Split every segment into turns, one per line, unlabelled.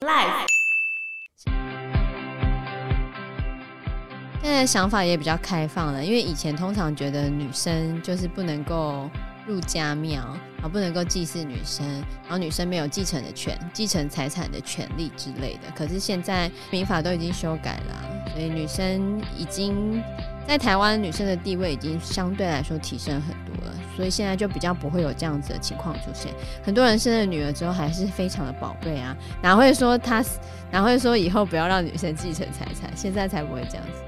Life，现在想法也比较开放了，因为以前通常觉得女生就是不能够入家庙，啊不能够祭祀女生，然后女生没有继承的权、继承财产的权利之类的。可是现在民法都已经修改了，所以女生已经。在台湾，女生的地位已经相对来说提升很多了，所以现在就比较不会有这样子的情况出现。很多人生了女儿之后还是非常的宝贝啊，哪会说他，哪会说以后不要让女生继承财产？现在才不会这样子。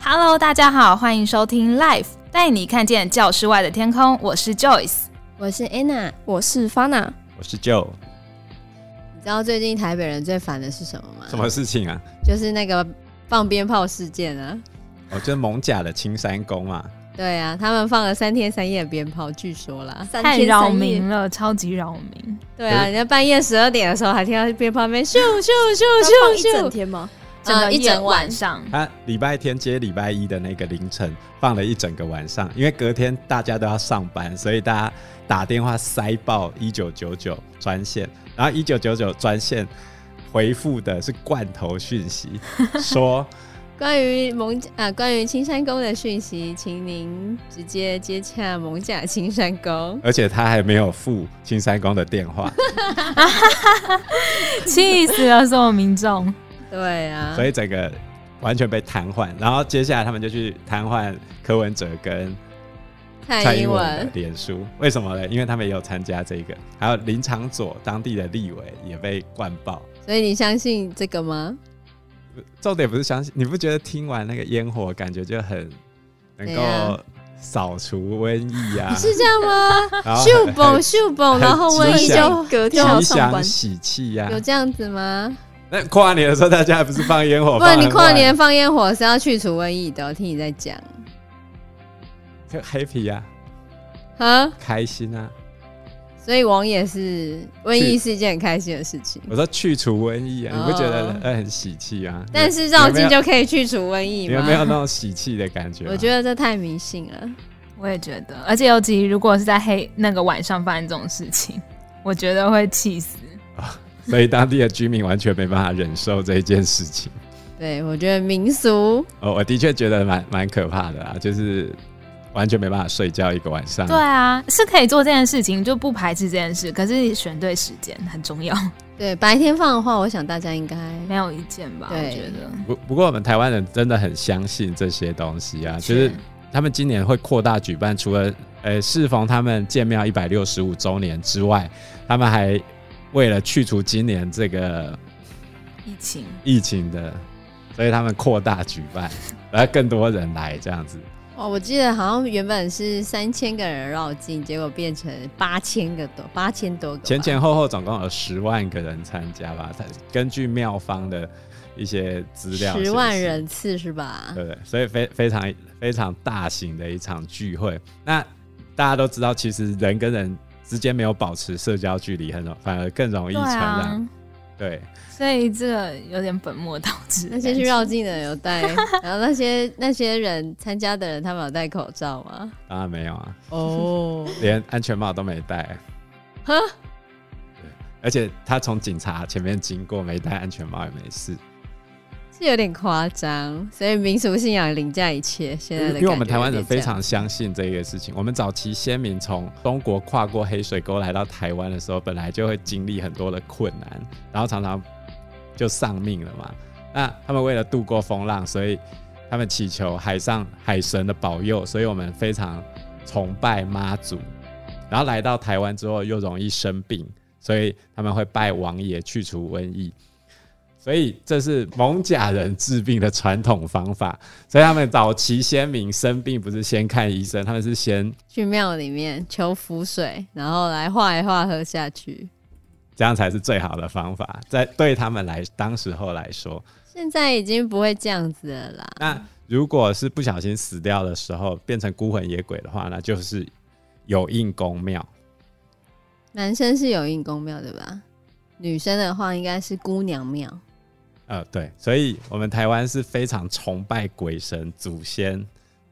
Hello，大家好，欢迎收听 Life，带你看见教室外的天空。我是 Joyce，
我是 Anna，
我是 Fana，
我是 Joe。
你知道最近台北人最烦的是什么吗？
什么事情啊？
就是那个放鞭炮事件啊！
哦，就是蒙甲的青山宫嘛。
对啊，他们放了三天三夜的鞭炮，据说啦，
太扰民了，超级扰民。
对啊，人家半夜十二点的时候还听到鞭炮没咻咻咻咻咻，
一整天吗？
啊，一整晚上。
他礼拜天接礼拜一的那个凌晨放了一整个晚上，因为隔天大家都要上班，所以大家打电话塞爆一九九九专线。然后一九九九专线回复的是罐头讯息，说
关于蒙啊，关于青山宫的讯息，请您直接接洽蒙甲青山宫。
而且他还没有付青山宫的电话，
气死了所有民众。
对啊，
所以整个完全被瘫痪。然后接下来他们就去瘫痪柯文哲跟。蔡英文的脸书为什么呢？因为他们也有参加这个，还有林长佐当地的立委也被灌爆。
所以你相信这个吗？
重点不是相信，你不觉得听完那个烟火，感觉就很能够扫除瘟疫啊？
是这样吗？秀蹦秀蹦，然后瘟疫就隔天要上班，
喜气呀？
有这样子吗？
那跨年的时候大家还不是放烟火？
不然你跨年放烟火是要去除瘟疫的，我听你在讲。
就 happy 呀，
啊，
开心啊！
所以王也是瘟疫是一件很开心的事情。
我说去除瘟疫啊，你不觉得很喜气啊？
但是绕境就可以去除瘟疫吗？
有没有那种喜气的感觉？
我觉得这太迷信了。
我也觉得，而且尤其如果是在黑那个晚上发生这种事情，我觉得会气死。
所以当地的居民完全没办法忍受这一件事情。
对，我觉得民俗，
哦，我的确觉得蛮蛮可怕的啊，就是。完全没办法睡觉一个晚上。
对啊，是可以做这件事情，就不排斥这件事。可是选对时间很重要。
对，白天放的话，我想大家应该
没有意见吧？我觉得。
不不过，我们台湾人真的很相信这些东西啊，就是他们今年会扩大举办，除了呃适逢他们建庙一百六十五周年之外，他们还为了去除今年这个
疫情
疫情的，所以他们扩大举办，来更多人来这样子。
哦，我记得好像原本是三千个人绕境，结果变成八千个多，八千多个。
前前后后总共有十万个人参加吧？他根据庙方的一些资料，
十万人次是吧？
对对，所以非非常非常大型的一场聚会。那大家都知道，其实人跟人之间没有保持社交距离，很容反而更容易传染。对，
所以这个有点本末倒置。
那些去绕境的人有戴，然后那些那些人参加的人，他们有戴口罩吗？
当然没有啊。
哦，oh.
连安全帽都没戴。
哈？
对，而且他从警察前面经过，没戴安全帽也没事。
是有点夸张，所以民俗信仰凌驾一切。现在的，
因为我们台湾人非常相信这个事情。我们早期先民从中国跨过黑水沟来到台湾的时候，本来就会经历很多的困难，然后常常就丧命了嘛。那他们为了度过风浪，所以他们祈求海上海神的保佑。所以我们非常崇拜妈祖。然后来到台湾之后又容易生病，所以他们会拜王爷去除瘟疫。所以这是艋舺人治病的传统方法。所以他们早期先民生病不是先看医生，他们是先
去庙里面求符水，然后来化一化喝下去，
这样才是最好的方法。在对他们来当时候来说，
现在已经不会这样子了啦。
那如果是不小心死掉的时候变成孤魂野鬼的话，那就是有应公庙。
男生是有应公庙对吧？女生的话应该是姑娘庙。
呃，对，所以我们台湾是非常崇拜鬼神祖先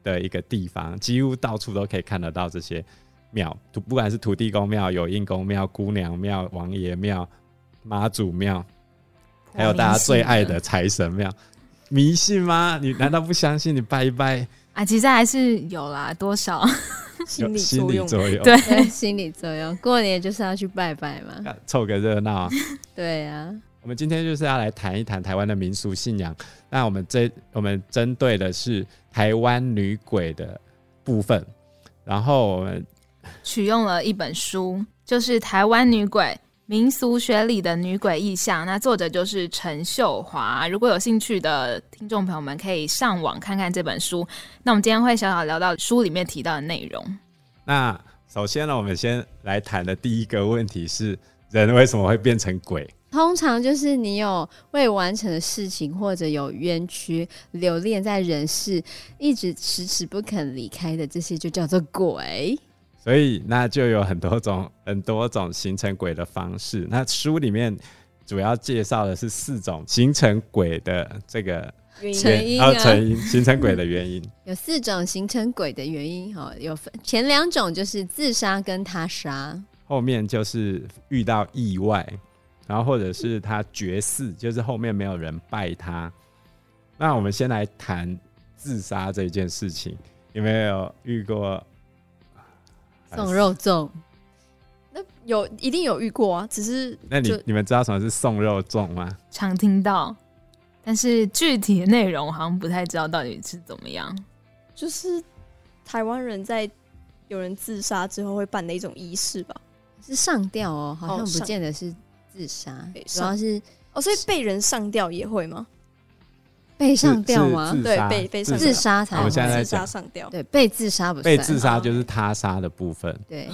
的一个地方，几乎到处都可以看得到这些庙，土不管是土地公庙、有应公庙、姑娘庙、王爷庙、妈祖庙，还有大家最爱的财神庙，迷信吗？你难道不相信？你拜一拜
啊，其实还是有啦，多少
心理作用，
对，心理作用。过年就是要去拜拜嘛，
凑个热闹。
对啊，
我们今天就是要来谈一谈台湾的民俗信仰。那我们这我们针对的是台湾女鬼的部分，然后我们。
取用了一本书，就是《台湾女鬼民俗学里的女鬼意象》，那作者就是陈秀华。如果有兴趣的听众朋友们，可以上网看看这本书。那我们今天会小小聊到书里面提到的内容。
那首先呢，我们先来谈的第一个问题是：人为什么会变成鬼？
通常就是你有未完成的事情，或者有冤屈留恋在人世，一直迟迟不肯离开的，这些就叫做鬼。
所以那就有很多种 很多种形成鬼的方式。那书里面主要介绍的是四种形成鬼的这个
成因啊，
成因形成鬼的原因。
有四种形成鬼的原因哈，有分前两种就是自杀跟他杀，
后面就是遇到意外，然后或者是他绝嗣，就是后面没有人拜他。那我们先来谈自杀这件事情，有没有遇过？
送肉粽，
那有一定有遇过啊，只是
那你你们知道什么是送肉粽吗？
常听到，但是具体的内容好像不太知道到底是怎么样。
就是台湾人在有人自杀之后会办的一种仪式吧？
是上吊哦，好像不见得是自杀，哦，主要是
哦，所以被人上吊也会吗？
被上吊吗？
对，被被
自杀才。
我们现在
自杀上吊。
对，被自杀不是。
被自杀就是他杀的部分。
对，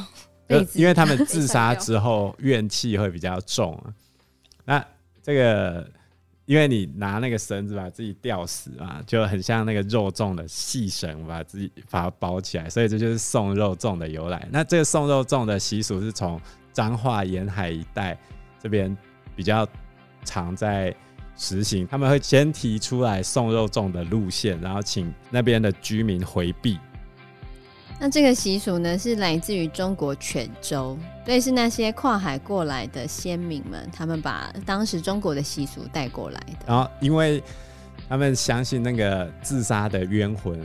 因为他们自杀之后怨气会比较重啊。那这个，因为你拿那个绳子把自己吊死嘛，就很像那个肉粽的细绳，把自己把它包起来，所以这就是送肉粽的由来。那这个送肉粽的习俗是从彰化沿海一带这边比较常在。实行，他们会先提出来送肉粽的路线，然后请那边的居民回避。
那这个习俗呢，是来自于中国泉州，所以是那些跨海过来的先民们，他们把当时中国的习俗带过来的。
然后，因为他们相信那个自杀的冤魂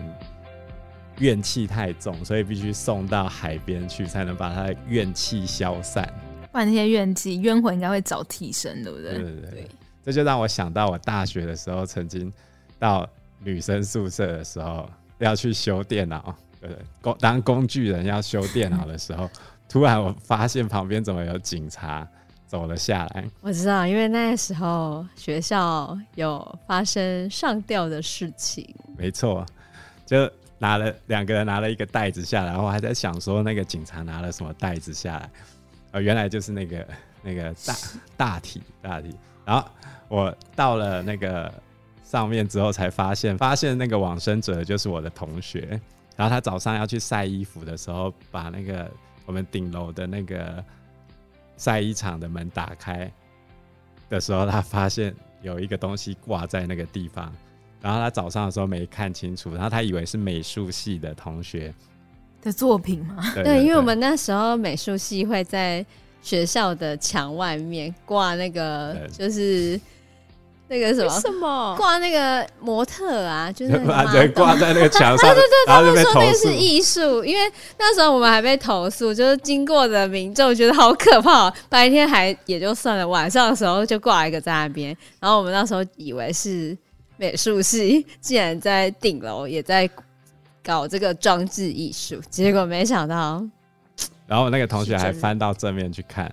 怨气太重，所以必须送到海边去，才能把他的怨气消散。
不然那些怨气冤魂应该会找替身，对不对？
对对对。对这就让我想到，我大学的时候曾经到女生宿舍的时候，要去修电脑，对对，工当工具人要修电脑的时候，突然我发现旁边怎么有警察走了下来。
我知道，因为那时候学校有发生上吊的事情。
没错，就拿了两个人拿了一个袋子下来，然后我还在想说那个警察拿了什么袋子下来，呃，原来就是那个那个大大体大体，然后。我到了那个上面之后，才发现，发现那个往生者就是我的同学。然后他早上要去晒衣服的时候，把那个我们顶楼的那个晒衣场的门打开的时候，他发现有一个东西挂在那个地方。然后他早上的时候没看清楚，然后他以为是美术系的同学
的作品吗？
对，对，对，因为我们那时候美术系会在学校的墙外面挂那个，就是。那个什么？什么挂那个模特啊？就是
挂在那个墙上。对
对对，他们说那个是艺术，因为那时候我们还被投诉，就是经过的民众觉得好可怕。白天还也就算了，晚上的时候就挂一个在那边，然后我们那时候以为是美术系，竟然在顶楼也在搞这个装置艺术，结果没想到。
然后那个同学还翻到正面去看，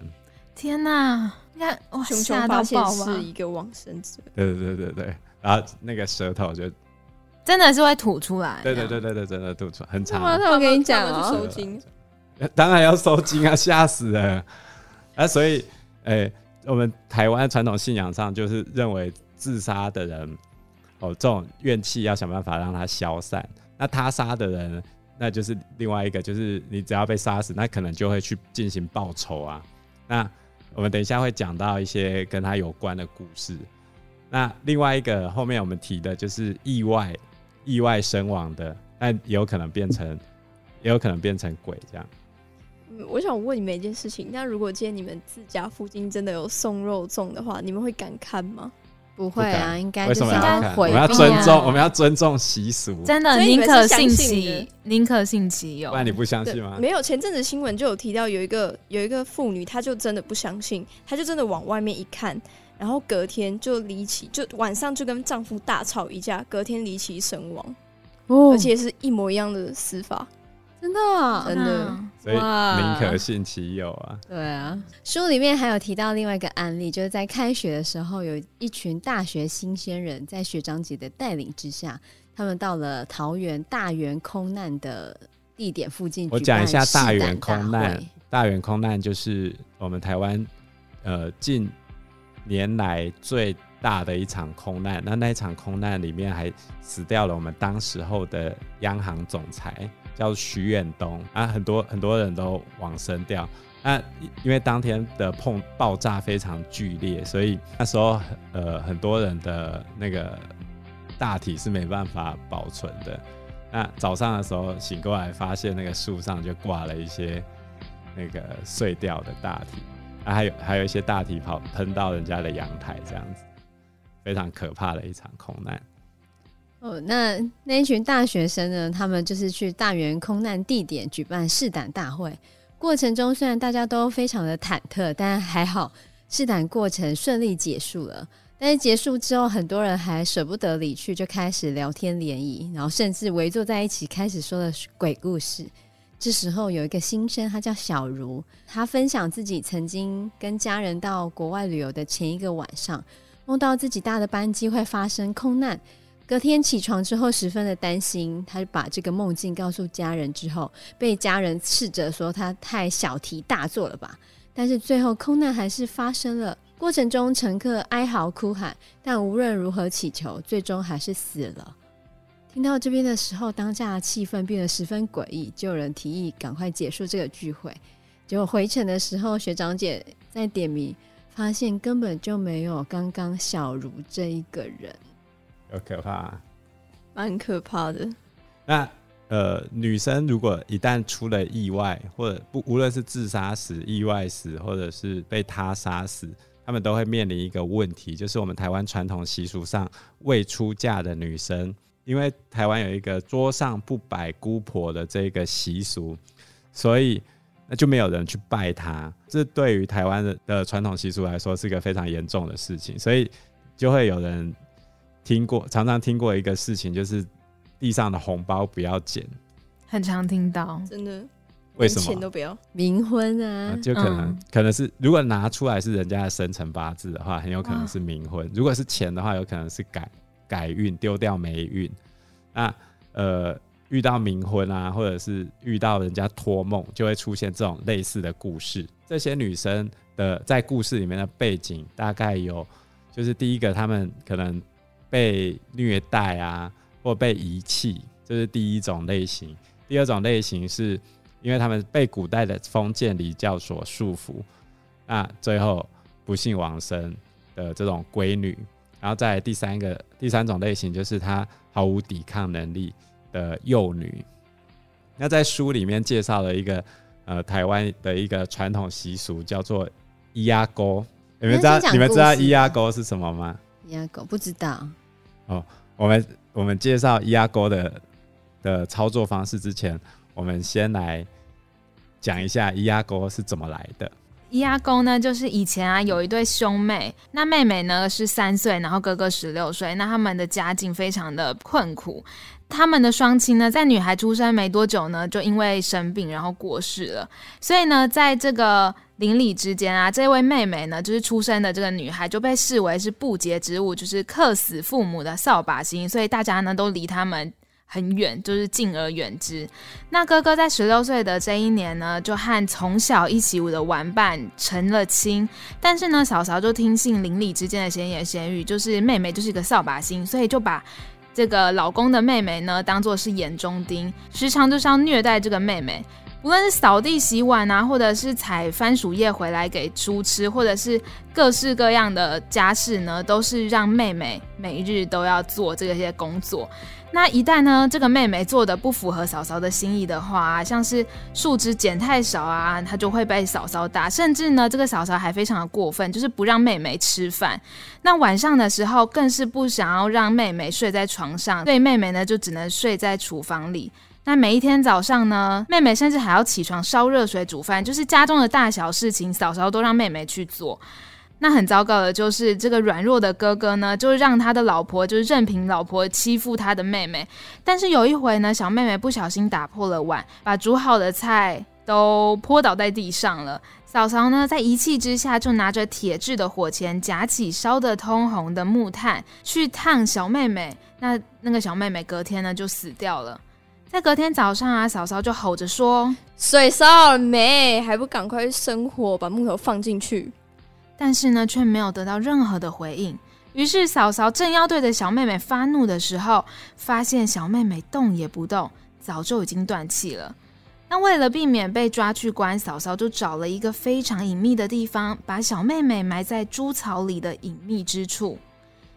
天哪！你看，哇，吓到爆
是一个往生者。
对对对对对，然后那个舌头就
真的是会吐出来。
对对对对对，真的吐出来，很长。
那我跟你讲哦，
收惊。
当然要收惊啊，吓死了。啊，所以，哎、欸，我们台湾传统信仰上就是认为自杀的人，哦，这种怨气要想办法让它消散。那他杀的人，那就是另外一个，就是你只要被杀死，那可能就会去进行报仇啊。那我们等一下会讲到一些跟他有关的故事。那另外一个后面我们提的就是意外、意外身亡的，但也有可能变成，也有可能变成鬼这样。
我想问你们一件事情，那如果今天你们自家附近真的有送肉粽的话，你们会敢看吗？
不会啊，应该
为什么要看？我们
要
尊重，我们要尊重习俗。
真的，宁可信其宁可信其有。
不然你不相信吗？
没有，前阵子新闻就有提到，有一个有一个妇女，她就真的不相信，她就真的往外面一看，然后隔天就离奇，就晚上就跟丈夫大吵一架，隔天离奇身亡，哦，而且是一模一样的死法。
真的、哦，
真的，
所以宁可信其有啊。
对啊，书里面还有提到另外一个案例，就是在开学的时候，有一群大学新鲜人在学长姐的带领之下，他们到了桃园大园空难的地点附近。
我讲一下大园空难。大园空难就是我们台湾呃近年来最大的一场空难。那那一场空难里面还死掉了我们当时候的央行总裁。叫徐远东啊，很多很多人都往生掉。那因为当天的碰爆炸非常剧烈，所以那时候呃很多人的那个大体是没办法保存的。那早上的时候醒过来，发现那个树上就挂了一些那个碎掉的大体，啊还有还有一些大体跑喷到人家的阳台，这样子非常可怕的一场空难。
哦，那那一群大学生呢？他们就是去大园空难地点举办试胆大会。过程中虽然大家都非常的忐忑，但还好试胆过程顺利结束了。但是结束之后，很多人还舍不得离去，就开始聊天联谊，然后甚至围坐在一起开始说了鬼故事。这时候有一个新生，他叫小茹，他分享自己曾经跟家人到国外旅游的前一个晚上，梦到自己搭的班机会发生空难。隔天起床之后，十分的担心，他把这个梦境告诉家人之后，被家人斥责说他太小题大做了吧。但是最后空难还是发生了，过程中乘客哀嚎哭喊，但无论如何祈求，最终还是死了。听到这边的时候，当下的气氛变得十分诡异，就有人提议赶快结束这个聚会。结果回程的时候，学长姐在点名，发现根本就没有刚刚小茹这一个人。
有可怕、啊，
蛮可怕的。
那呃，女生如果一旦出了意外，或者不无论是自杀死、意外死，或者是被他杀死，他们都会面临一个问题，就是我们台湾传统习俗上未出嫁的女生，因为台湾有一个桌上不摆姑婆的这个习俗，所以那就没有人去拜她。这对于台湾的的传统习俗来说是一个非常严重的事情，所以就会有人。听过，常常听过一个事情，就是地上的红包不要捡，
很常听到，
真的，
为什么？
钱都不要，
冥婚啊，
啊，就可能、嗯、可能是如果拿出来是人家的生辰八字的话，很有可能是冥婚；如果是钱的话，有可能是改改运，丢掉霉运。那呃，遇到冥婚啊，或者是遇到人家托梦，就会出现这种类似的故事。这些女生的在故事里面的背景，大概有，就是第一个，她们可能。被虐待啊，或被遗弃，这是第一种类型。第二种类型是因为他们被古代的封建礼教所束缚，那最后不幸往生的这种闺女。然后再来第三个、第三种类型就是她毫无抵抗能力的幼女。那在书里面介绍了一个呃台湾的一个传统习俗，叫做伊阿沟。你们知道你们知道伊阿沟是什么吗？
伊阿沟不知道。
哦，我们我们介绍伊阿沟的的操作方式之前，我们先来讲一下伊阿沟是怎么来的。
伊阿公呢，就是以前啊有一对兄妹，那妹妹呢是三岁，然后哥哥十六岁，那他们的家境非常的困苦。他们的双亲呢，在女孩出生没多久呢，就因为生病然后过世了。所以呢，在这个邻里之间啊，这位妹妹呢，就是出生的这个女孩就被视为是不洁之物，就是克死父母的扫把星，所以大家呢都离他们很远，就是敬而远之。那哥哥在十六岁的这一年呢，就和从小一起舞的玩伴成了亲，但是呢，嫂嫂就听信邻里之间的闲言闲语，就是妹妹就是一个扫把星，所以就把。这个老公的妹妹呢，当做是眼中钉，时常就是要虐待这个妹妹。无论是扫地、洗碗啊，或者是采番薯叶回来给猪吃，或者是各式各样的家事呢，都是让妹妹每日都要做这些工作。那一旦呢，这个妹妹做的不符合嫂嫂的心意的话，像是树枝剪太少啊，她就会被嫂嫂打。甚至呢，这个嫂嫂还非常的过分，就是不让妹妹吃饭。那晚上的时候，更是不想要让妹妹睡在床上，所以妹妹呢就只能睡在厨房里。那每一天早上呢，妹妹甚至还要起床烧热水煮饭，就是家中的大小事情，嫂嫂都让妹妹去做。那很糟糕的就是这个软弱的哥哥呢，就让他的老婆就是任凭老婆欺负他的妹妹。但是有一回呢，小妹妹不小心打破了碗，把煮好的菜都泼倒在地上了。嫂嫂呢，在一气之下就拿着铁制的火钳，夹起烧得通红的木炭去烫小妹妹。那那个小妹妹隔天呢就死掉了。在隔天早上啊，嫂嫂就吼着说：“
水烧了没？还不赶快生火，把木头放进去。”
但是呢，却没有得到任何的回应。于是嫂嫂正要对着小妹妹发怒的时候，发现小妹妹动也不动，早就已经断气了。那为了避免被抓去关，嫂嫂就找了一个非常隐秘的地方，把小妹妹埋在猪草里的隐秘之处。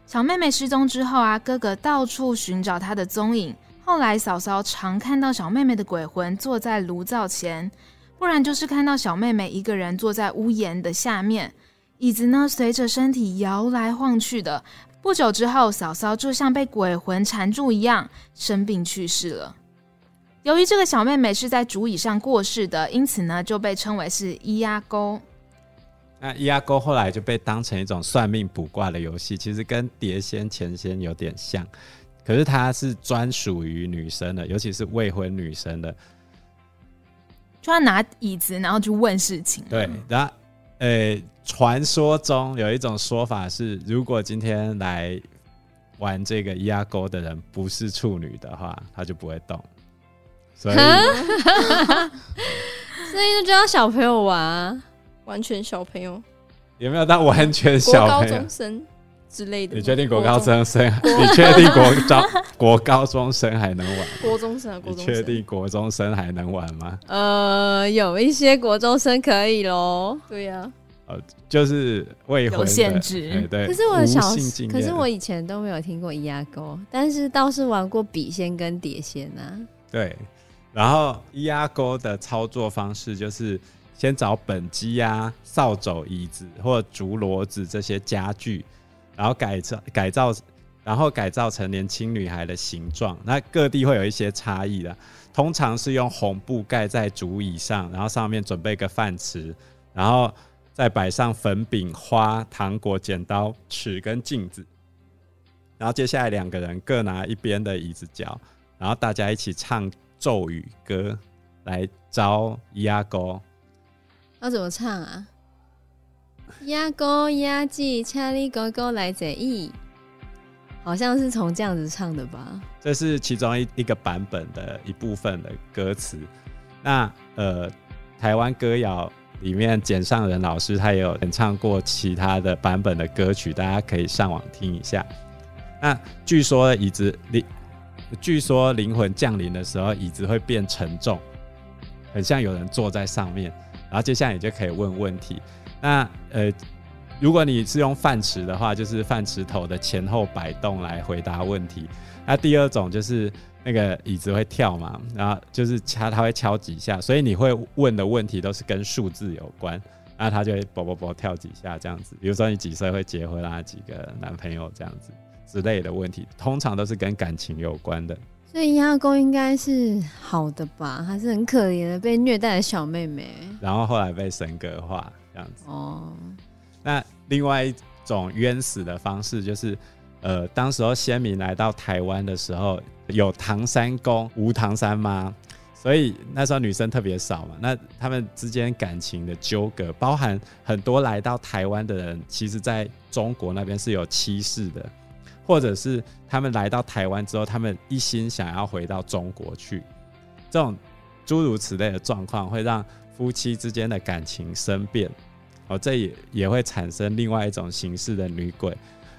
小妹妹失踪之后啊，哥哥到处寻找她的踪影。后来，嫂嫂常看到小妹妹的鬼魂坐在炉灶前，不然就是看到小妹妹一个人坐在屋檐的下面，椅子呢随着身体摇来晃去的。不久之后，嫂嫂就像被鬼魂缠住一样，生病去世了。由于这个小妹妹是在竹椅上过世的，因此呢就被称为是伊阿沟。
那伊阿沟后来就被当成一种算命卜卦的游戏，其实跟碟仙、钱仙有点像。可是它是专属于女生的，尤其是未婚女生的，
就要拿椅子，然后去问事情。
对，然后，呃，传说中有一种说法是，如果今天来玩这个伊阿沟的人不是处女的话，他就不会动。所以，所
以就叫小朋友玩，啊
完全小朋友，
有没有到完全小朋友？
高中生。之类的，
你确定国高中生？你确定国高国高中生还能玩？
国中生啊，国中生。
你确定国中生还能玩吗？
呃，有一些国中生可以喽。
对呀、啊，
呃，就是未婚
有限制。
对，对，
可是我小，可是我以前都没有听过伊阿沟，但是倒是玩过笔仙跟碟仙啊。
对，然后伊阿沟的操作方式就是先找本机啊、扫帚、椅子或竹骡子这些家具。然后改造改造，然后改造成年轻女孩的形状。那各地会有一些差异的，通常是用红布盖在竹椅上，然后上面准备个饭匙，然后再摆上粉饼、花、糖果、剪刀、尺跟镜子。然后接下来两个人各拿一边的椅子脚，然后大家一起唱咒语歌来招伊阿沟。
要怎么唱啊？鸭哥鸭记，千里哥哥来者意，好像是从这样子唱的吧？
这是其中一一个版本的一部分的歌词。那呃，台湾歌谣里面，简上仁老师他也有演唱过其他的版本的歌曲，大家可以上网听一下。那据说椅子灵，据说灵魂降临的时候，椅子会变沉重，很像有人坐在上面。然后接下来你就可以问问题。那呃，如果你是用饭匙的话，就是饭匙头的前后摆动来回答问题。那第二种就是那个椅子会跳嘛，然后就是敲，它会敲几下，所以你会问的问题都是跟数字有关，那它就会啵啵啵跳几下这样子。比如说你几岁会结婚啊，几个男朋友这样子之类的问题，通常都是跟感情有关的。
所以鸭公应该是好的吧？还是很可怜的被虐待的小妹妹，
然后后来被神格化。这样子
哦，
那另外一种冤死的方式就是，呃，当时候先民来到台湾的时候，有唐三公无唐三妈，所以那时候女生特别少嘛。那他们之间感情的纠葛，包含很多来到台湾的人，其实在中国那边是有妻室的，或者是他们来到台湾之后，他们一心想要回到中国去，这种诸如此类的状况会让夫妻之间的感情生变。哦，这也也会产生另外一种形式的女鬼。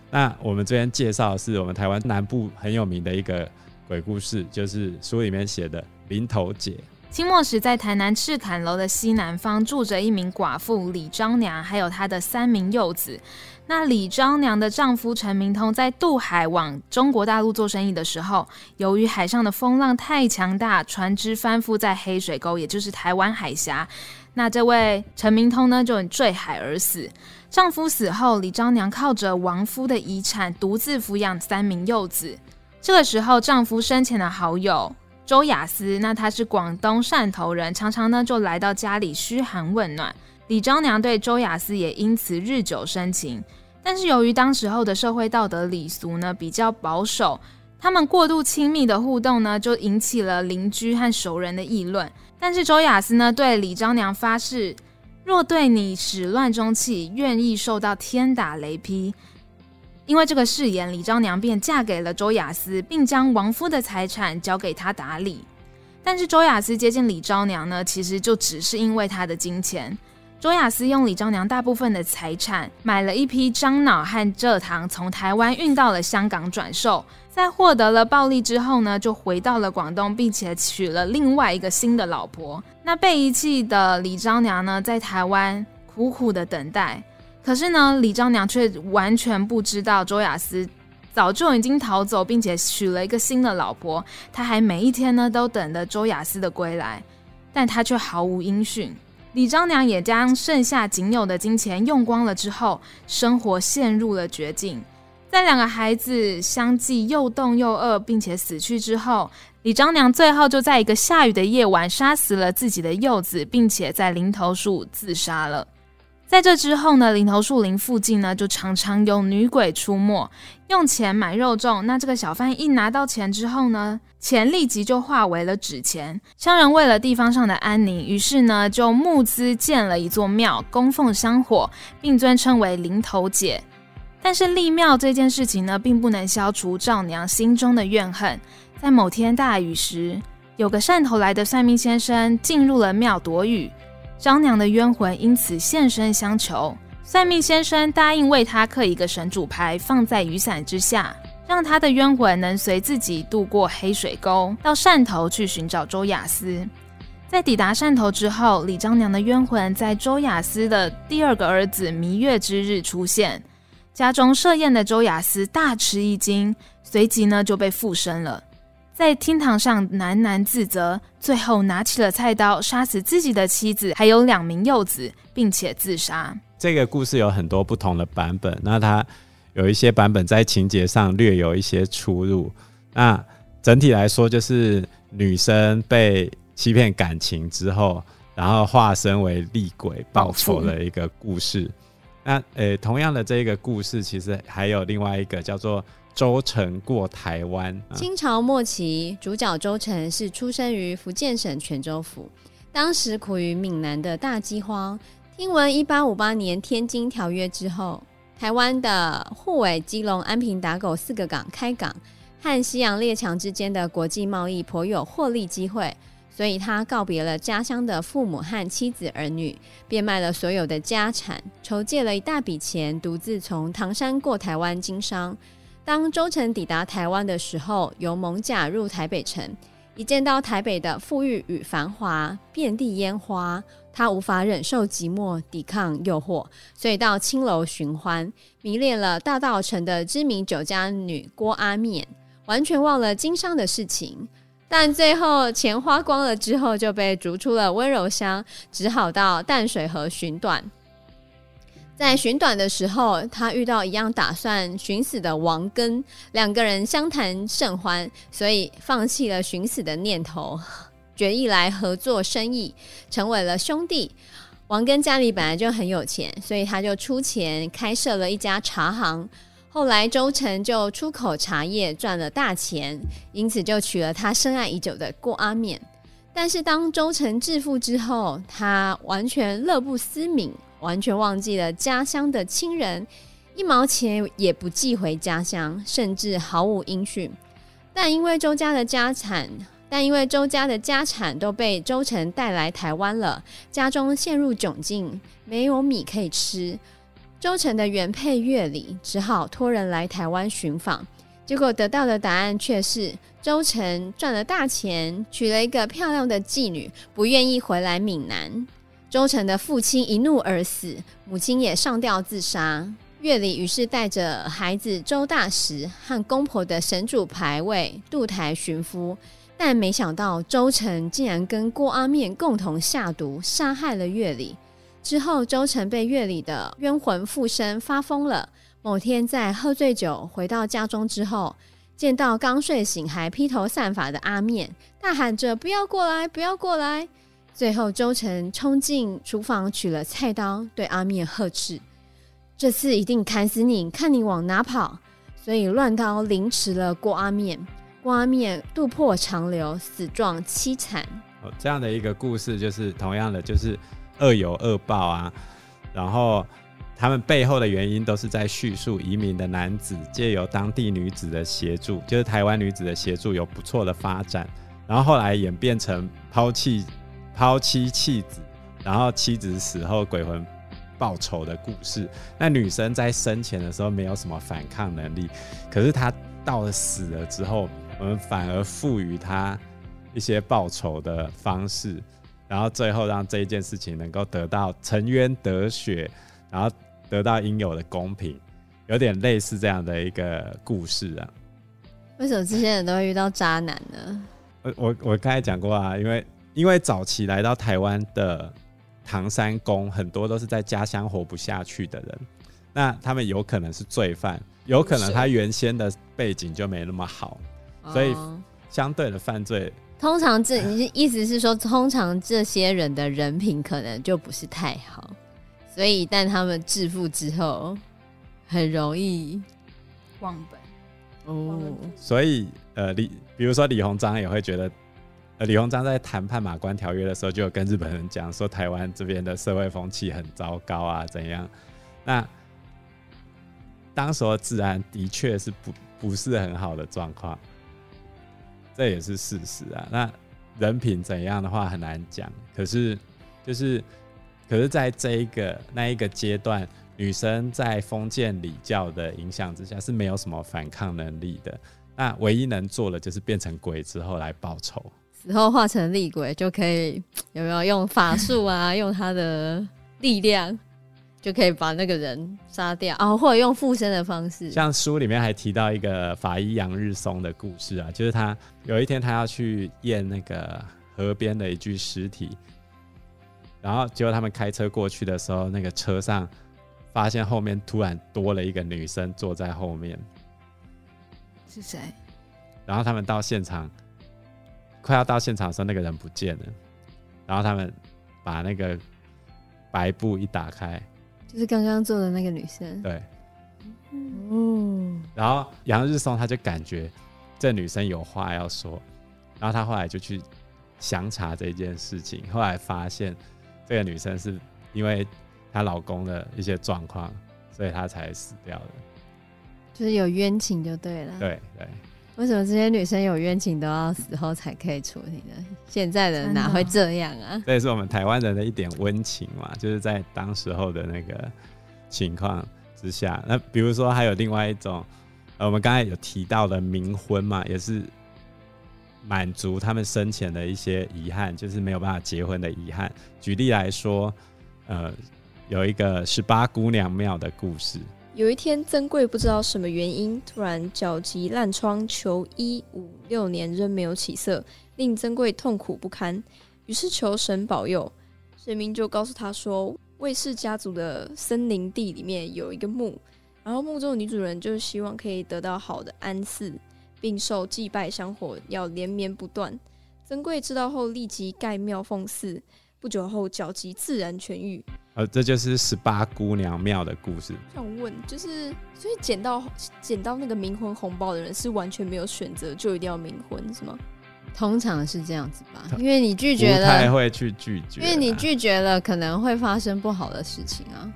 那我们这边介绍的是我们台湾南部很有名的一个鬼故事，就是书里面写的林头姐。
清末时，在台南赤崁楼的西南方住着一名寡妇李张娘，还有她的三名幼子。那李张娘的丈夫陈明通在渡海往中国大陆做生意的时候，由于海上的风浪太强大，船只翻覆在黑水沟，也就是台湾海峡。那这位陈明通呢，就坠海而死。丈夫死后，李昭娘靠着亡夫的遗产，独自抚养三名幼子。这个时候，丈夫生前的好友。周雅思，那他是广东汕头人，常常呢就来到家里嘘寒问暖。李昭娘对周雅思也因此日久生情。但是由于当时候的社会道德礼俗呢比较保守，他们过度亲密的互动呢就引起了邻居和熟人的议论。但是周雅思呢对李昭娘发誓，若对你始乱终弃，愿意受到天打雷劈。因为这个誓言，李昭娘便嫁给了周雅思，并将亡夫的财产交给他打理。但是周雅思接近李昭娘呢，其实就只是因为他的金钱。周亚思用李章娘大部分的财产，买了一批樟脑和蔗糖，从台湾运到了香港转售。在获得了暴利之后呢，就回到了广东，并且娶了另外一个新的老婆。那被遗弃的李章娘呢，在台湾苦苦的等待。可是呢，李章娘却完全不知道周亚思早就已经逃走，并且娶了一个新的老婆。她还每一天呢都等着周亚思的归来，但她却毫无音讯。李张娘也将剩下仅有的金钱用光了之后，生活陷入了绝境。在两个孩子相继又冻又饿，并且死去之后，李张娘最后就在一个下雨的夜晚杀死了自己的幼子，并且在林头树自杀了。在这之后呢，林头树林附近呢，就常常有女鬼出没，用钱买肉粽。那这个小贩一拿到钱之后呢，钱立即就化为了纸钱。乡人为了地方上的安宁，于是呢，就募资建了一座庙，供奉香火，并尊称为林头姐。但是立庙这件事情呢，并不能消除丈娘心中的怨恨。在某天大雨时，有个汕头来的算命先生进入了庙躲雨。张娘的冤魂因此现身相求，算命先生答应为他刻一个神主牌，放在雨伞之下，让他的冤魂能随自己渡过黑水沟，到汕头去寻找周雅思。在抵达汕头之后，李张娘的冤魂在周雅思的第二个儿子弥月之日出现，家中设宴的周雅思大吃一惊，随即呢就被附身了。在厅堂上喃喃自责，最后拿起了菜刀，杀死自己的妻子，还有两名幼子，并且自杀。
这个故事有很多不同的版本，那它有一些版本在情节上略有一些出入。那整体来说，就是女生被欺骗感情之后，然后化身为厉鬼报仇的一个故事。那呃，同样的这个故事，其实还有另外一个叫做。周成过台湾。
清朝末期，主角周成是出生于福建省泉州府，当时苦于闽南的大饥荒。听闻一八五八年天津条约之后，台湾的沪尾、基隆、安平、打狗四个港开港，和西洋列强之间的国际贸易颇有获利机会，所以他告别了家乡的父母和妻子儿女，变卖了所有的家产，筹借了一大笔钱，独自从唐山过台湾经商。当周成抵达台湾的时候，由艋舺入台北城，一见到台北的富裕与繁华，遍地烟花，他无法忍受寂寞，抵抗诱惑，所以到青楼寻欢，迷恋了大道城的知名酒家女郭阿面，完全忘了经商的事情。但最后钱花光了之后，就被逐出了温柔乡，只好到淡水河寻短。在寻短的时候，他遇到一样打算寻死的王根，两个人相谈甚欢，所以放弃了寻死的念头，决意来合作生意，成为了兄弟。王根家里本来就很有钱，所以他就出钱开设了一家茶行。后来周成就出口茶叶赚了大钱，因此就娶了他深爱已久的郭阿面。但是当周成致富之后，他完全乐不思悯。完全忘记了家乡的亲人，一毛钱也不寄回家乡，甚至毫无音讯。但因为周家的家产，但因为周家的家产都被周成带来台湾了，家中陷入窘境，没有米可以吃。周成的原配月里只好托人来台湾寻访，结果得到的答案却是周成赚了大钱，娶了一个漂亮的妓女，不愿意回来闽南。周成的父亲一怒而死，母亲也上吊自杀。月里于是带着孩子周大石和公婆的神主牌位渡台寻夫，但没想到周成竟然跟郭阿面共同下毒，杀害了月里。之后，周成被月里的冤魂附身，发疯了。某天在喝醉酒回到家中之后，见到刚睡醒还披头散发的阿面，大喊着“不要过来，不要过来”。最后，周成冲进厨房取了菜刀，对阿面呵斥：“这次一定砍死你，看你往哪跑！”所以乱刀凌迟了郭阿面。郭阿面肚破长流，死状凄
惨。这样的一个故事就是同样的，就是恶有恶报啊。然后他们背后的原因都是在叙述移民的男子借由当地女子的协助，就是台湾女子的协助，有不错的发展。然后后来演变成抛弃。抛妻弃子，然后妻子死后鬼魂报仇的故事。那女生在生前的时候没有什么反抗能力，可是她到了死了之后，我们反而赋予她一些报仇的方式，然后最后让这一件事情能够得到沉冤得雪，然后得到应有的公平，有点类似这样的一个故事啊。
为什么这些人都会遇到渣男呢？
我我我刚才讲过啊，因为。因为早期来到台湾的唐山公，很多都是在家乡活不下去的人，那他们有可能是罪犯，有可能他原先的背景就没那么好，所以相对的犯罪。
通常这你意思是说，通常这些人的人品可能就不是太好，所以一旦他们致富之后，很容易
忘本。
哦，
所以呃，李比如说李鸿章也会觉得。呃，李鸿章在谈判马关条约的时候，就有跟日本人讲说，台湾这边的社会风气很糟糕啊，怎样？那当时的治安的确是不不是很好的状况，这也是事实啊。那人品怎样的话很难讲，可是就是，可是在这一个那一个阶段，女生在封建礼教的影响之下是没有什么反抗能力的。那唯一能做的就是变成鬼之后来报仇。
死后化成厉鬼就可以，有没有用法术啊？用他的力量就可以把那个人杀掉啊？或者用附身的方式？
像书里面还提到一个法医杨日松的故事啊，就是他有一天他要去验那个河边的一具尸体，然后结果他们开车过去的时候，那个车上发现后面突然多了一个女生坐在后面，
是谁？
然后他们到现场。快要到现场的时候，那个人不见了。然后他们把那个白布一打开，
就是刚刚坐的那个女生。
对，
嗯。
然后杨日松他就感觉这女生有话要说，然后他后来就去详查这件事情。后来发现这个女生是因为她老公的一些状况，所以她才死掉的。
就是有冤情就对了。
对对。
为什么这些女生有冤情都要死后才可以处理呢？现在的哪会这样啊？
这也是我们台湾人的一点温情嘛，就是在当时候的那个情况之下。那比如说还有另外一种，呃，我们刚才有提到的冥婚嘛，也是满足他们生前的一些遗憾，就是没有办法结婚的遗憾。举例来说，呃，有一个十八姑娘庙的故事。
有一天，曾贵不知道什么原因，突然脚疾烂疮，求医五六年仍没有起色，令曾贵痛苦不堪。于是求神保佑，神明就告诉他说，魏氏家族的森林地里面有一个墓，然后墓中的女主人就希望可以得到好的安祀，并受祭拜香火，要连绵不断。曾贵知道后，立即盖庙奉祀，不久后脚疾自然痊愈。
呃，这就是十八姑娘庙的故事。
想问，就是所以捡到捡到那个冥婚红包的人是完全没有选择，就一定要冥婚是吗？
通常是这样子吧，因为你拒绝了，
不太会去拒绝，
因为你拒绝了，可能会发生不好的事情啊。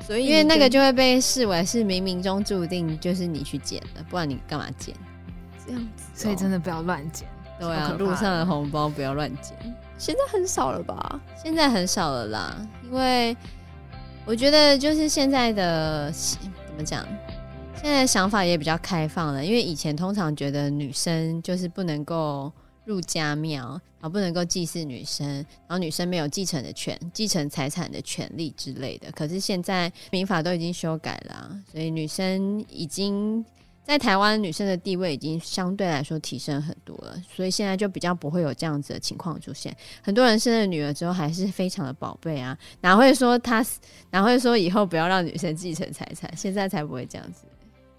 所以因为那个就会被视为是冥冥中注定，就是你去捡的，不然你干嘛捡？
这样子，
所以真的不要乱捡。
对啊，路上的红包不要乱捡。
现在很少了吧？
现在很少了啦，因为我觉得就是现在的怎么讲，现在想法也比较开放了，因为以前通常觉得女生就是不能够入家庙，然后不能够祭祀女生，然后女生没有继承的权、继承财产的权利之类的。可是现在民法都已经修改了，所以女生已经在台湾女生的地位已经相对来说提升很多了，所以现在就比较不会有这样子的情况出现。很多人生了女儿之后还是非常的宝贝啊，哪会说他哪会说以后不要让女生继承财产？现在才不会这样子。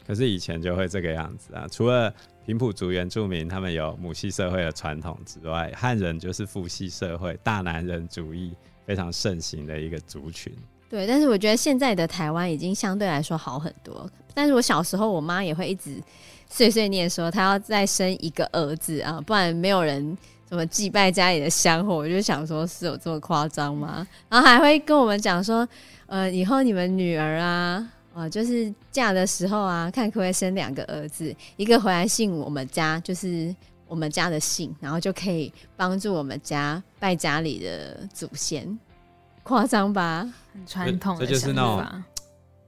可是以前就会这个样子啊，除了平埔族原住民他们有母系社会的传统之外，汉人就是父系社会，大男人主义非常盛行的一个族群。
对，但是我觉得现在的台湾已经相对来说好很多。但是我小时候，我妈也会一直碎碎念说，她要再生一个儿子啊，不然没有人怎么祭拜家里的香火。我就想说，是有这么夸张吗？然后还会跟我们讲说，呃，以后你们女儿啊。呃，就是嫁的时候啊，看可不可以生两个儿子，一个回来姓我们家，就是我们家的姓，然后就可以帮助我们家拜家里的祖先，夸张吧？
很传统，
这就是那种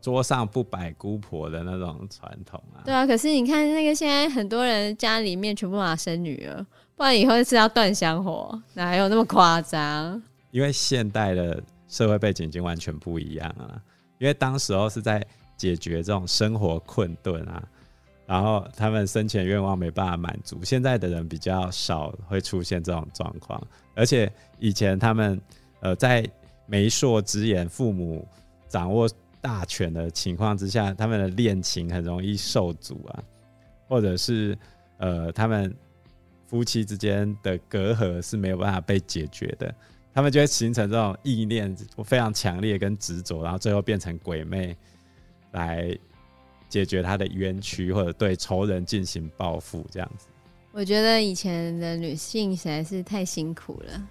桌上不摆姑婆的那种传统啊。
对啊，可是你看那个现在很多人家里面全部要生女儿，不然以后是要断香火，哪还有那么夸张？
因为现代的社会背景已经完全不一样了。因为当时候是在解决这种生活困顿啊，然后他们生前愿望没办法满足，现在的人比较少会出现这种状况，而且以前他们呃在媒妁之言、父母掌握大权的情况之下，他们的恋情很容易受阻啊，或者是呃他们夫妻之间的隔阂是没有办法被解决的。他们就会形成这种意念非常强烈跟执着，然后最后变成鬼魅来解决他的冤屈，或者对仇人进行报复，这样子。
我觉得以前的女性实在是太辛苦了，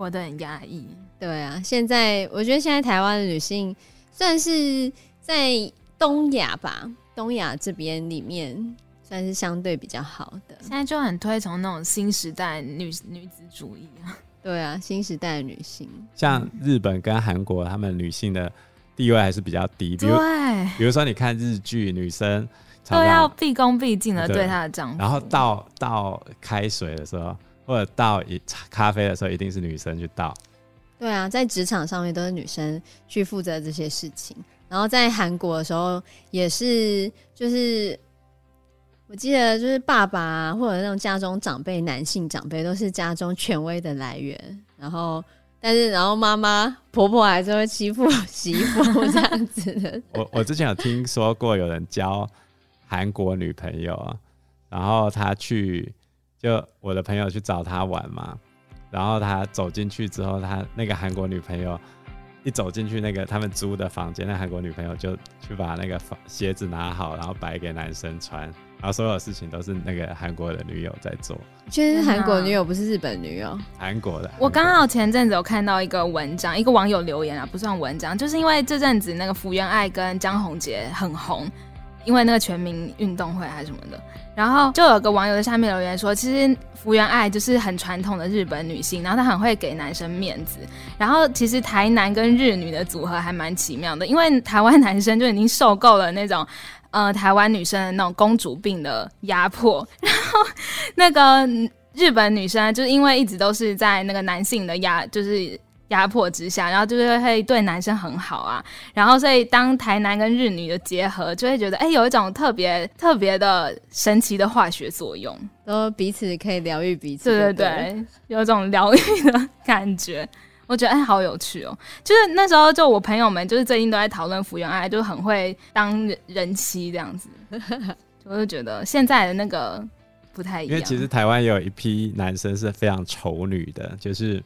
活得很压抑。
对啊，现在我觉得现在台湾的女性算是在东亚吧，东亚这边里面算是相对比较好的。
现在就很推崇那种新时代女女子主义啊。
对啊，新时代的女性，
像日本跟韩国，他们女性的地位还是比较低。比如，
对，
比如说你看日剧，女生
都要毕恭毕敬的对她的丈夫。
然后倒倒开水的时候，或者倒一咖啡的时候，一定是女生去倒。
对啊，在职场上面都是女生去负责这些事情。然后在韩国的时候，也是就是。我记得就是爸爸啊，或者那种家中长辈，男性长辈都是家中权威的来源。然后，但是然后妈妈婆婆还是会欺负媳妇这样子的。
我我之前有听说过有人交韩国女朋友啊，然后他去就我的朋友去找他玩嘛，然后他走进去之后，他那个韩国女朋友一走进去那个他们租的房间，那韩国女朋友就去把那个鞋子拿好，然后摆给男生穿。然后所有事情都是那个韩国的女友在做，
确实是韩国女友，不是日本女友。
韩国的。
我刚好前阵子有看到一个文章，一个网友留言啊，不算文章，就是因为这阵子那个福原爱跟江宏杰很红，因为那个全民运动会还是什么的，然后就有个网友在下面留言说，其实福原爱就是很传统的日本女性，然后她很会给男生面子，然后其实台男跟日女的组合还蛮奇妙的，因为台湾男生就已经受够了那种。呃，台湾女生的那种公主病的压迫，然后那个日本女生就是因为一直都是在那个男性的压，就是压迫之下，然后就是会对男生很好啊，然后所以当台南跟日女的结合，就会觉得哎、欸，有一种特别特别的神奇的化学作用，
都彼此可以疗愈彼此，
对对对，有一种疗愈的感觉。我觉得哎，好有趣哦！就是那时候，就我朋友们，就是最近都在讨论福原爱，就很会当人人妻这样子。我 就觉得现在的那个不太一样，
因为其实台湾也有一批男生是非常丑女的，就是。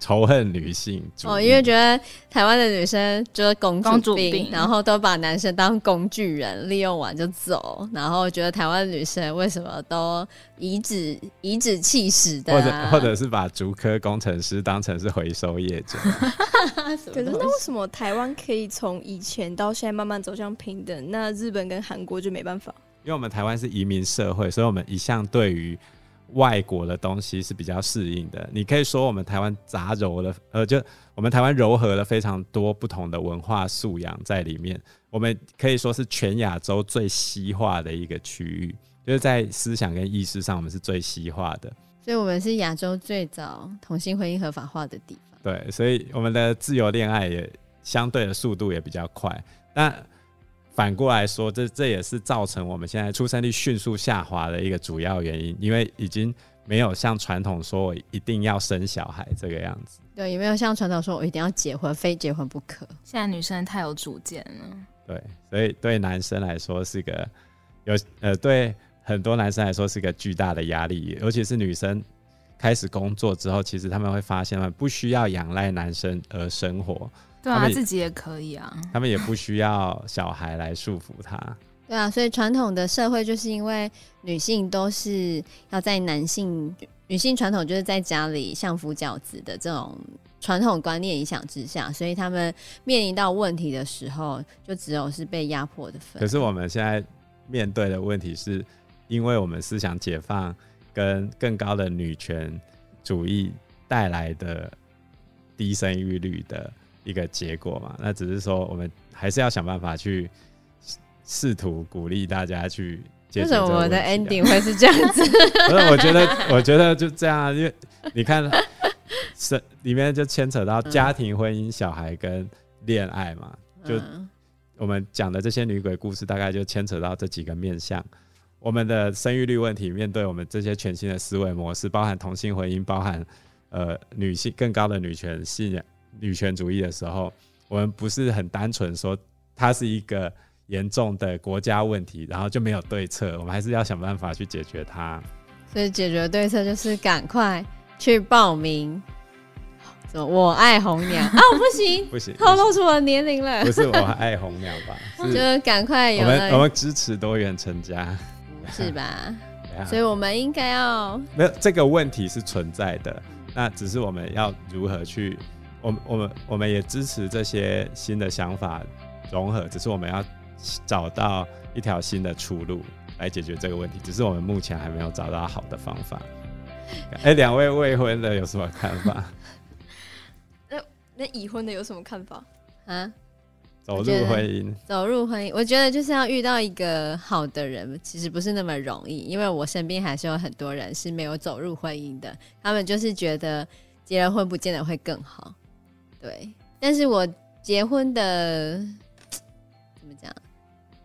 仇恨女性
哦，因为觉得台湾的女生就是公主病，
主病
然后都把男生当工具人，利用完就走，然后觉得台湾的女生为什么都颐指颐指气使的、啊，
或者或者是把竹科工程师当成是回收业者。
可是那为什么台湾可以从以前到现在慢慢走向平等，那日本跟韩国就没办法？
因为我们台湾是移民社会，所以我们一向对于外国的东西是比较适应的。你可以说我们台湾杂糅了，呃，就我们台湾糅合了非常多不同的文化素养在里面。我们可以说是全亚洲最西化的一个区域，就是在思想跟意识上，我们是最西化的。
所以，我们是亚洲最早同性婚姻合法化的地方。
对，所以我们的自由恋爱也相对的速度也比较快。但反过来说，这这也是造成我们现在出生率迅速下滑的一个主要原因，因为已经没有像传统说我一定要生小孩这个样子。
对，也没有像传统说我一定要结婚，非结婚不可。
现在女生太有主见了。
对，所以对男生来说是个有呃，对很多男生来说是个巨大的压力，尤其是女生开始工作之后，其实他们会发现，他们不需要仰赖男生而生活。
对啊，自己也可以啊。
他们也不需要小孩来束缚他。
对啊，所以传统的社会就是因为女性都是要在男性，女性传统就是在家里相夫教子的这种。传统观念影响之下，所以他们面临到问题的时候，就只有是被压迫的份。
可是我们现在面对的问题是，因为我们思想解放跟更高的女权主义带来的低生育率的一个结果嘛？那只是说，我们还是要想办法去试图鼓励大家去解决。为
什么我的 ending 会是这样子？
不是，我觉得，我觉得就这样，因为你看。是里面就牵扯到家庭、婚姻、小孩跟恋爱嘛，嗯、就我们讲的这些女鬼故事，大概就牵扯到这几个面向。我们的生育率问题，面对我们这些全新的思维模式，包含同性婚姻，包含呃女性更高的女权信仰、女权主义的时候，我们不是很单纯说它是一个严重的国家问题，然后就没有对策。我们还是要想办法去解决它。
所以解决对策就是赶快去报名。什么？我爱红娘 啊！不行，
不行，
透露出我的年龄了。
不是我爱红娘吧？是
就赶快有
我们我们支持多元成家，
是吧？所以我们应该要
没有这个问题是存在的，那只是我们要如何去，我们我们我们也支持这些新的想法融合，只是我们要找到一条新的出路来解决这个问题，只是我们目前还没有找到好的方法。哎，两位未婚的有什么看法？
那已婚的有什么看法啊？
走入婚姻，
走入婚姻，我觉得就是要遇到一个好的人，其实不是那么容易。因为我身边还是有很多人是没有走入婚姻的，他们就是觉得结了婚不见得会更好。对，但是我结婚的怎么讲？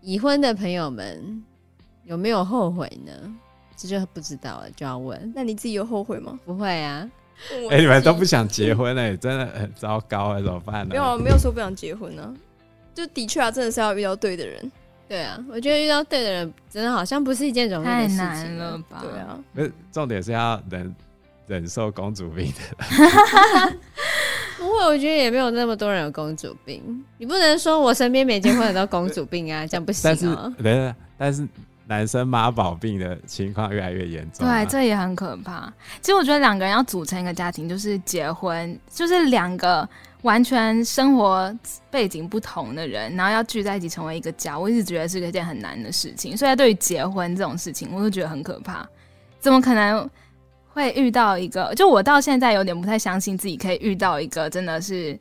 已婚的朋友们有没有后悔呢？这就不知道了，就要问。
那你自己有后悔吗？
不会啊。
哎、欸，你们都不想结婚哎、欸，真的很糟糕哎、欸，怎么办呢？
没有啊，没有说不想结婚呢、啊，就的确啊，真的是要遇到对的人。
对啊，我觉得遇到对的人，真的好像不是一件容易的事情。
太难了吧？
对啊，
不是重点是要忍忍受公主病的。
不会，我觉得也没有那么多人有公主病。你不能说我身边没结婚的都公主病啊，这样不行哦、喔。
但是，但是。男生妈宝病的情况越来越严重，
对，这也很可怕。其实我觉得两个人要组成一个家庭，就是结婚，就是两个完全生活背景不同的人，然后要聚在一起成为一个家。我一直觉得是一件很难的事情，所以对于结婚这种事情，我都觉得很可怕。怎么可能会遇到一个？就我到现在有点不太相信自己可以遇到一个真的是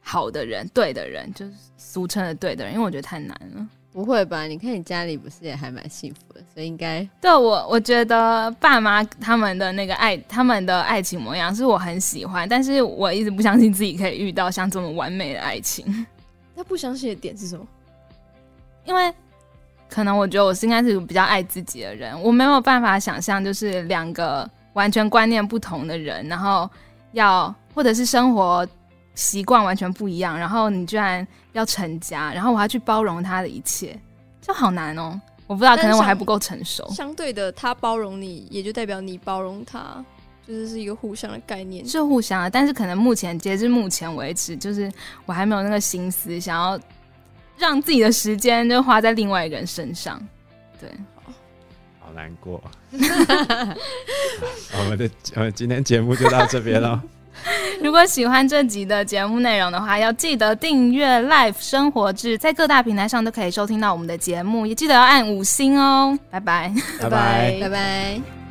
好的人、对的人，就是俗称的对的人，因为我觉得太难了。
不会吧？你看你家里不是也还蛮幸福的，所以应该
对我，我觉得爸妈他们的那个爱，他们的爱情模样是我很喜欢，但是我一直不相信自己可以遇到像这么完美的爱情。
那不相信的点是什么？
因为可能我觉得我是应该是比较爱自己的人，我没有办法想象就是两个完全观念不同的人，然后要或者是生活。习惯完全不一样，然后你居然要成家，然后我还去包容他的一切，就好难哦。我不知道，可能我还不够成熟。
相对的，他包容你，也就代表你包容他，就是是一个互相的概念。
是互相的，但是可能目前截至目前为止，就是我还没有那个心思想要让自己的时间就花在另外一个人身上。
对，难过。我们的我们今天节目就到这边了。
如果喜欢这集的节目内容的话，要记得订阅 Life 生活志，在各大平台上都可以收听到我们的节目，也记得要按五星哦。拜拜，
拜拜，
拜拜。